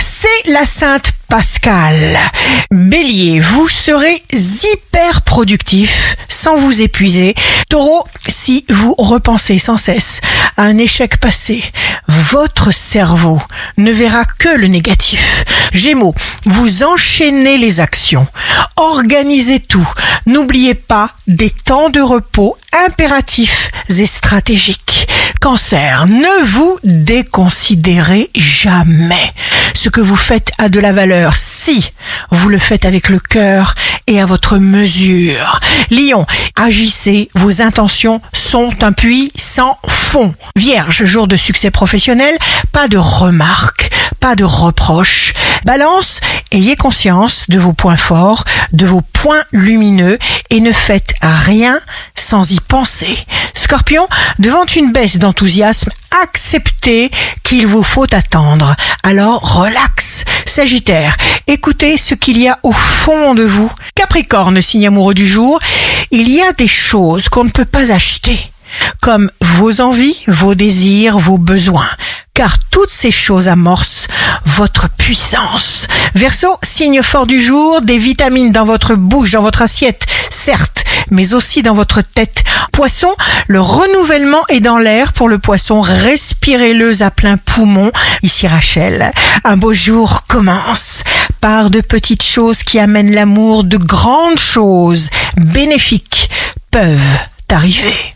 c'est la Sainte Pascal. Bélier, vous serez hyper productif sans vous épuiser. Taureau, si vous repensez sans cesse à un échec passé, votre cerveau ne verra que le négatif. Gémeaux, vous enchaînez les actions, organisez tout. N'oubliez pas des temps de repos impératifs et stratégiques. Cancer, ne vous déconsidérez jamais. Ce que vous faites a de la valeur si vous le faites avec le cœur et à votre mesure. Lion, agissez, vos intentions sont un puits sans fond. Vierge, jour de succès professionnel, pas de remarques, pas de reproches. Balance, ayez conscience de vos points forts, de vos points lumineux et ne faites rien sans y penser. Scorpion, devant une baisse d'enthousiasme, acceptez qu'il vous faut attendre. Alors relax. Sagittaire, écoutez ce qu'il y a au fond de vous. Capricorne, signe amoureux du jour, il y a des choses qu'on ne peut pas acheter comme vos envies, vos désirs, vos besoins, car toutes ces choses amorcent votre puissance. Verseau, signe fort du jour, des vitamines dans votre bouche, dans votre assiette, certes, mais aussi dans votre tête. Poisson, le renouvellement est dans l'air pour le poisson, respirez-le à plein poumon. Ici Rachel, un beau jour commence par de petites choses qui amènent l'amour, de grandes choses bénéfiques peuvent arriver.